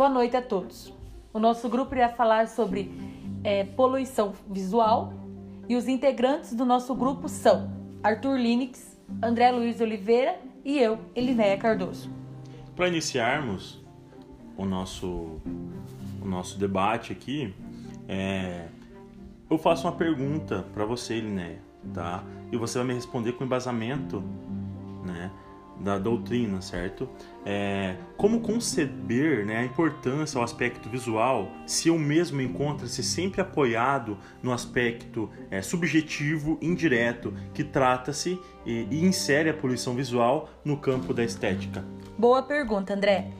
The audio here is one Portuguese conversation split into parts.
Boa noite a todos. O nosso grupo irá falar sobre é, poluição visual e os integrantes do nosso grupo são Arthur Linux, André Luiz Oliveira e eu, Elinéia Cardoso. Para iniciarmos o nosso, o nosso debate aqui, é, eu faço uma pergunta para você, Elinéia, tá? E você vai me responder com embasamento, né? Da doutrina, certo? É, como conceber né, a importância ao aspecto visual se o mesmo encontra-se sempre apoiado no aspecto é, subjetivo, indireto, que trata-se e, e insere a poluição visual no campo da estética? Boa pergunta, André.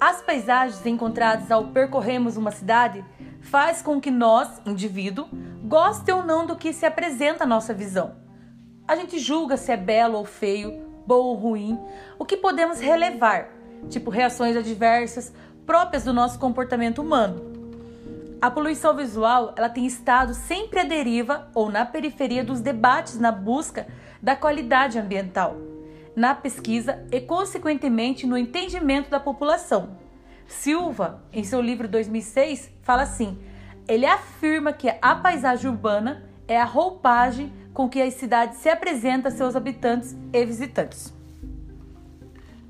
As paisagens encontradas ao percorrermos uma cidade faz com que nós, indivíduo, goste ou não do que se apresenta à nossa visão. A gente julga se é belo ou feio, bom ou ruim, o que podemos relevar, tipo reações adversas próprias do nosso comportamento humano. A poluição visual ela tem estado sempre à deriva ou na periferia dos debates na busca da qualidade ambiental, na pesquisa e, consequentemente, no entendimento da população. Silva, em seu livro 2006, fala assim: ele afirma que a paisagem urbana é a roupagem com que a cidade se apresenta a seus habitantes e visitantes.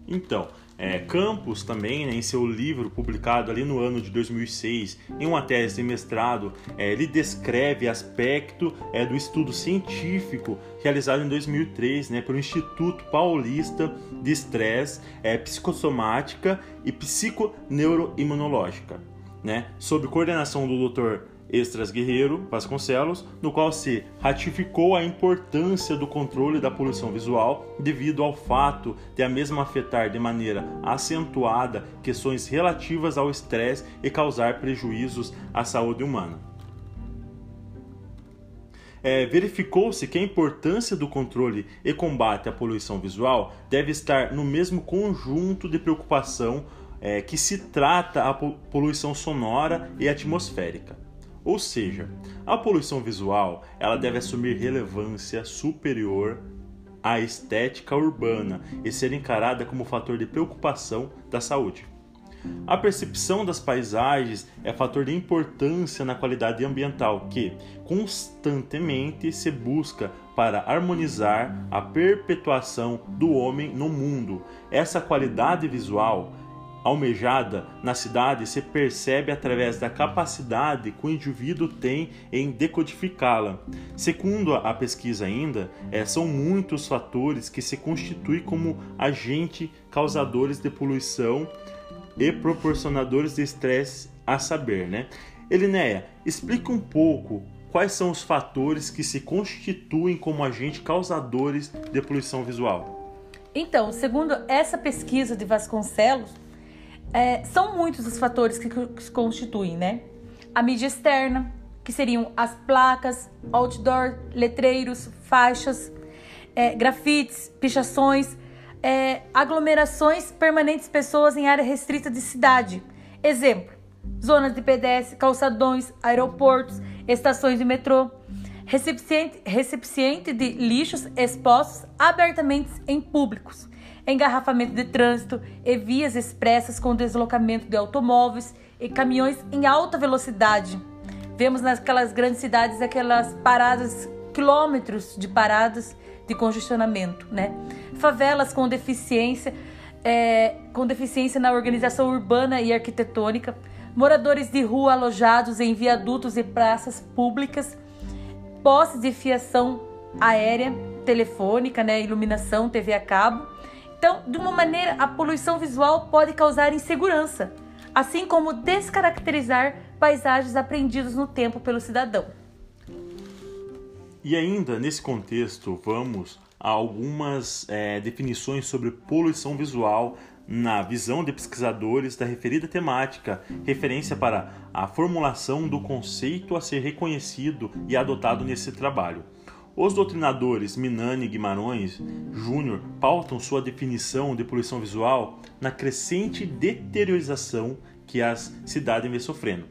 Então, é, Campos também, né, em seu livro publicado ali no ano de 2006, em uma tese de mestrado, é, ele descreve aspecto é, do estudo científico realizado em 2003 né, pelo Instituto Paulista de Estresse, é, Psicossomática e Psiconeuroimunológica, né, sob coordenação do Dr. Extras Guerreiro Vasconcelos, no qual se ratificou a importância do controle da poluição visual devido ao fato de a mesma afetar de maneira acentuada questões relativas ao estresse e causar prejuízos à saúde humana. É, verificou-se que a importância do controle e combate à poluição visual deve estar no mesmo conjunto de preocupação é, que se trata a poluição sonora e atmosférica. Ou seja, a poluição visual ela deve assumir relevância superior à estética urbana e ser encarada como fator de preocupação da saúde. A percepção das paisagens é fator de importância na qualidade ambiental que constantemente se busca para harmonizar a perpetuação do homem no mundo. Essa qualidade visual almejada na cidade se percebe através da capacidade que o indivíduo tem em decodificá-la. Segundo a pesquisa ainda, é, são muitos fatores que se constituem como agentes causadores de poluição e proporcionadores de estresse a saber, né? Elinéia, explica um pouco quais são os fatores que se constituem como agentes causadores de poluição visual. Então, segundo essa pesquisa de Vasconcelos, é, são muitos os fatores que, que constituem, né? A mídia externa, que seriam as placas, outdoor, letreiros, faixas, é, grafites, pichações, é, aglomerações permanentes pessoas em área restrita de cidade. Exemplo: zonas de pedestre, calçadões, aeroportos, estações de metrô. Recipiente, recipiente de lixos expostos abertamente em públicos engarrafamento de trânsito e vias expressas com deslocamento de automóveis e caminhões em alta velocidade. Vemos naquelas grandes cidades aquelas paradas, quilômetros de paradas de congestionamento, né? Favelas com deficiência, é, com deficiência na organização urbana e arquitetônica, moradores de rua alojados em viadutos e praças públicas, postes de fiação aérea, telefônica, né, iluminação, TV a cabo, então, de uma maneira, a poluição visual pode causar insegurança, assim como descaracterizar paisagens aprendidas no tempo pelo cidadão. E ainda nesse contexto, vamos a algumas é, definições sobre poluição visual na visão de pesquisadores da referida temática, referência para a formulação do conceito a ser reconhecido e adotado nesse trabalho. Os doutrinadores Minani e Guimarães Júnior pautam sua definição de poluição visual na crescente deteriorização que as cidades vêm sofrendo.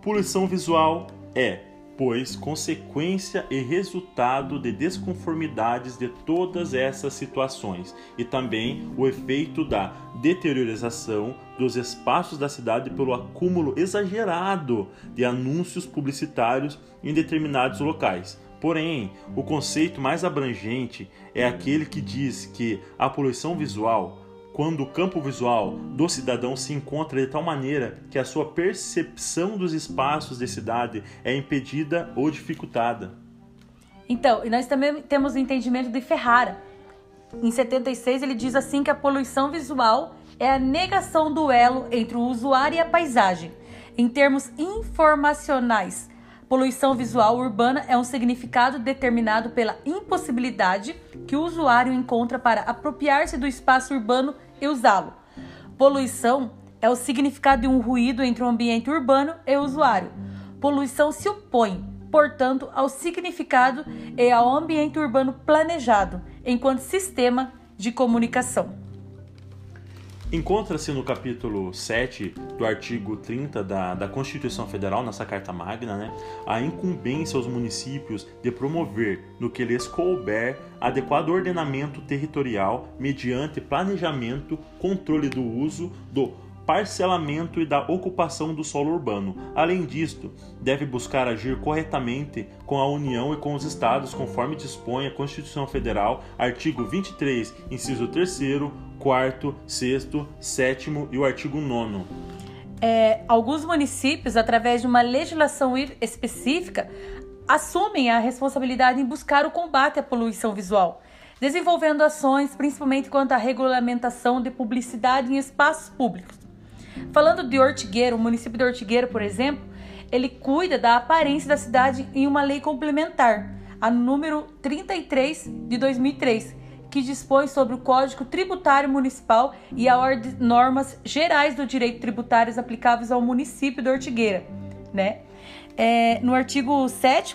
Poluição visual é pois consequência e resultado de desconformidades de todas essas situações, e também o efeito da deteriorização dos espaços da cidade pelo acúmulo exagerado de anúncios publicitários em determinados locais. Porém, o conceito mais abrangente é aquele que diz que a poluição visual quando o campo visual do cidadão se encontra de tal maneira que a sua percepção dos espaços de cidade é impedida ou dificultada. Então, e nós também temos o entendimento de Ferrara. Em 76, ele diz assim que a poluição visual é a negação do elo entre o usuário e a paisagem. Em termos informacionais, poluição visual urbana é um significado determinado pela impossibilidade que o usuário encontra para apropriar-se do espaço urbano e usá-lo. Poluição é o significado de um ruído entre o ambiente urbano e o usuário. Poluição se opõe, portanto, ao significado e ao ambiente urbano planejado, enquanto sistema de comunicação. Encontra-se no capítulo 7 do artigo 30 da, da Constituição Federal, nessa Carta Magna, né, a incumbência aos municípios de promover, no que lhes couber, adequado ordenamento territorial mediante planejamento, controle do uso, do parcelamento e da ocupação do solo urbano. Além disto, deve buscar agir corretamente com a União e com os Estados, conforme dispõe a Constituição Federal, artigo 23, inciso 3, 4, 6, 7 e o artigo 9. É, alguns municípios, através de uma legislação específica, assumem a responsabilidade em buscar o combate à poluição visual, desenvolvendo ações principalmente quanto à regulamentação de publicidade em espaços públicos. Falando de Ortigueiro, o município de Ortigueiro, por exemplo, ele cuida da aparência da cidade em uma lei complementar, a número 33 de 2003, que dispõe sobre o Código Tributário Municipal e a ordem, normas gerais do direito tributário aplicáveis ao município de Ortigueira, né? É, no artigo 7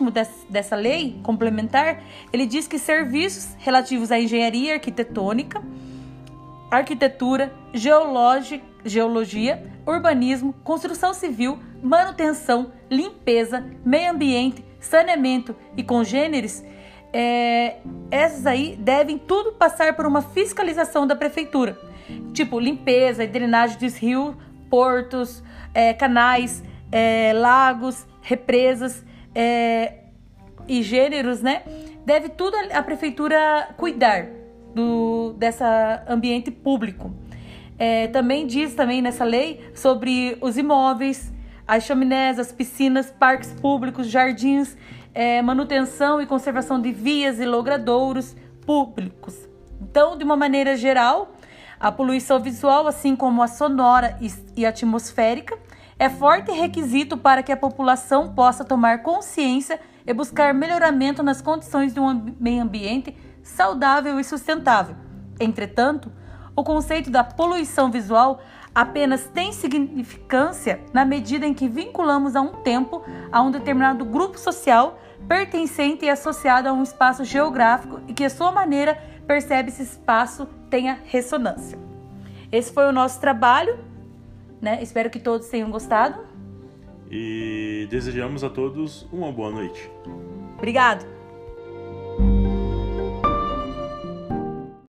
dessa lei complementar, ele diz que serviços relativos à engenharia arquitetônica, arquitetura, geologia, urbanismo, construção civil, manutenção, limpeza, meio ambiente, saneamento e congêneres, é, essas aí devem tudo passar por uma fiscalização da prefeitura, tipo limpeza e drenagem de rios, portos, é, canais, é, lagos, represas é, e gêneros, né? Deve tudo a prefeitura cuidar do dessa ambiente público. É, também diz também nessa lei sobre os imóveis, as chaminés, as piscinas, parques públicos, jardins, é, manutenção e conservação de vias e logradouros públicos. Então, de uma maneira geral, a poluição visual, assim como a sonora e atmosférica, é forte requisito para que a população possa tomar consciência e buscar melhoramento nas condições de um meio ambiente saudável e sustentável. Entretanto, o conceito da poluição visual apenas tem significância na medida em que vinculamos a um tempo, a um determinado grupo social pertencente e associado a um espaço geográfico e que a sua maneira percebe esse espaço tenha ressonância. Esse foi o nosso trabalho, né? Espero que todos tenham gostado. E desejamos a todos uma boa noite. Obrigado.